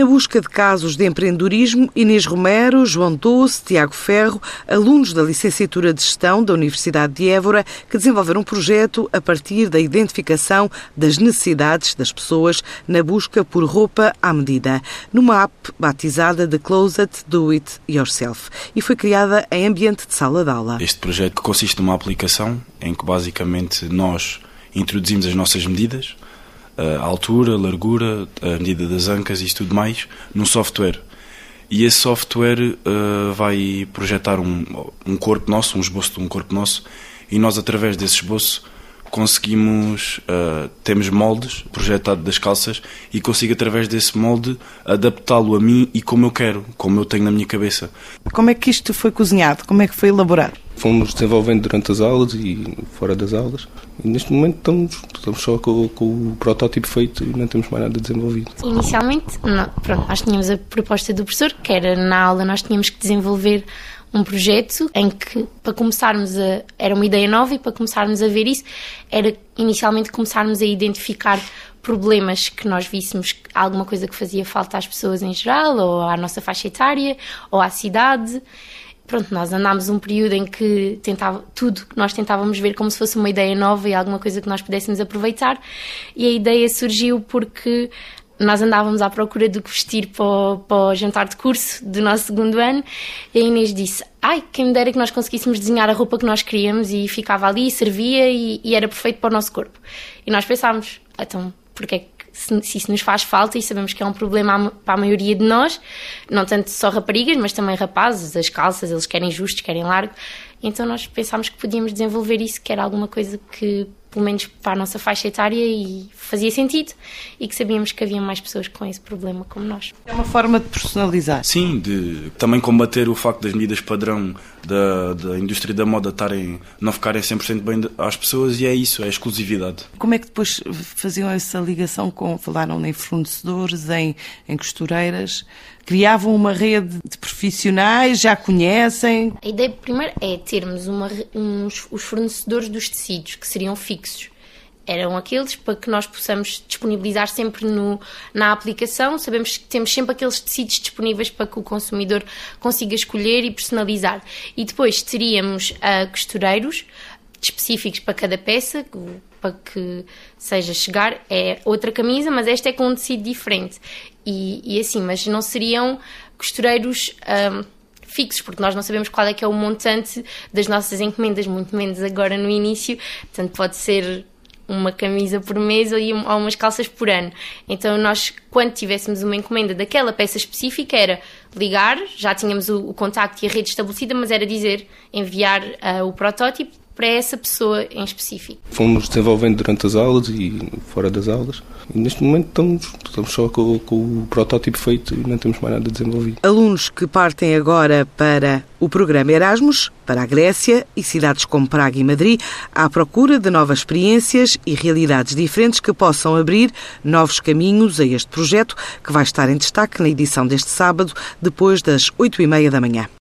Na busca de casos de empreendedorismo, Inês Romero, João Doce, Tiago Ferro, alunos da licenciatura de Gestão da Universidade de Évora, que desenvolveram um projeto a partir da identificação das necessidades das pessoas na busca por roupa à medida, numa app batizada de Closet Do It Yourself e foi criada em ambiente de sala de aula. Este projeto consiste numa aplicação em que basicamente nós introduzimos as nossas medidas, a altura, a largura, a medida das ancas e tudo mais, num software. E esse software uh, vai projetar um, um corpo nosso, um esboço de um corpo nosso, e nós, através desse esboço, conseguimos, uh, temos moldes projetados das calças e consigo através desse molde adaptá-lo a mim e como eu quero, como eu tenho na minha cabeça. Como é que isto foi cozinhado? Como é que foi elaborado? Fomos desenvolvendo durante as aulas e fora das aulas. E neste momento estamos, estamos só com, com, o protótipo feito e não temos mais nada desenvolvido. Inicialmente, não, pronto, nós tínhamos a proposta do professor, que era na aula nós tínhamos que desenvolver um projeto em que, para começarmos a. Era uma ideia nova e para começarmos a ver isso, era inicialmente começarmos a identificar problemas que nós víssemos alguma coisa que fazia falta às pessoas em geral, ou à nossa faixa etária, ou à cidade. Pronto, nós andámos um período em que tentava, tudo nós tentávamos ver como se fosse uma ideia nova e alguma coisa que nós pudéssemos aproveitar. E a ideia surgiu porque nós andávamos à procura do que vestir para o, para o, jantar de curso do nosso segundo ano e a Inês disse ai, quem me dera que nós conseguíssemos desenhar a roupa que nós queríamos e ficava ali, servia e, e era perfeito para o nosso corpo. E nós pensámos, então, porque é que se, se, isso nos faz falta e sabemos que é um problema para a maioria de nós, não tanto só raparigas, mas também rapazes, as calças, eles querem justos, querem largo, então nós pensámos que podíamos desenvolver isso, que era alguma coisa que pelo menos para a nossa faixa etária e fazia sentido e que sabíamos que havia mais pessoas com esse problema como nós. É uma forma de personalizar. Sim, de também combater o facto das medidas padrão da, da indústria da moda estarem, não ficarem 100% bem às pessoas e é isso, é a exclusividade. Como é que depois faziam essa ligação com, falaram em fornecedores, em, em costureiras, criavam uma rede de profissionais, já conhecem? A ideia primeiro é termos uma, uns, os fornecedores dos tecidos, que seriam fixos eram aqueles para que nós possamos disponibilizar sempre no, na aplicação. Sabemos que temos sempre aqueles tecidos disponíveis para que o consumidor consiga escolher e personalizar. E depois teríamos uh, costureiros específicos para cada peça, para que seja chegar. É outra camisa, mas esta é com um tecido diferente. E, e assim, mas não seriam costureiros. Ah, fixos, porque nós não sabemos qual é que é o montante das nossas encomendas, muito menos agora no início, portanto pode ser uma camisa por mês ou umas calças por ano. Então nós, quando tivéssemos uma encomenda daquela peça específica, era ligar, já tínhamos o, o contacto e a rede estabelecida, mas era dizer, enviar uh, o protótipo para essa pessoa em específico. Fomos desenvolvendo durante as aulas e fora das aulas. E neste momento estamos, estamos só com, com, o protótipo feito e não temos mais nada desenvolvido. Alunos que partem agora para o programa Erasmus, para a Grécia e cidades como Praga e Madrid, à procura de novas experiências e realidades diferentes que possam abrir novos caminhos a este projeto, que vai estar em destaque na edição deste sábado, depois das oito e meia da manhã.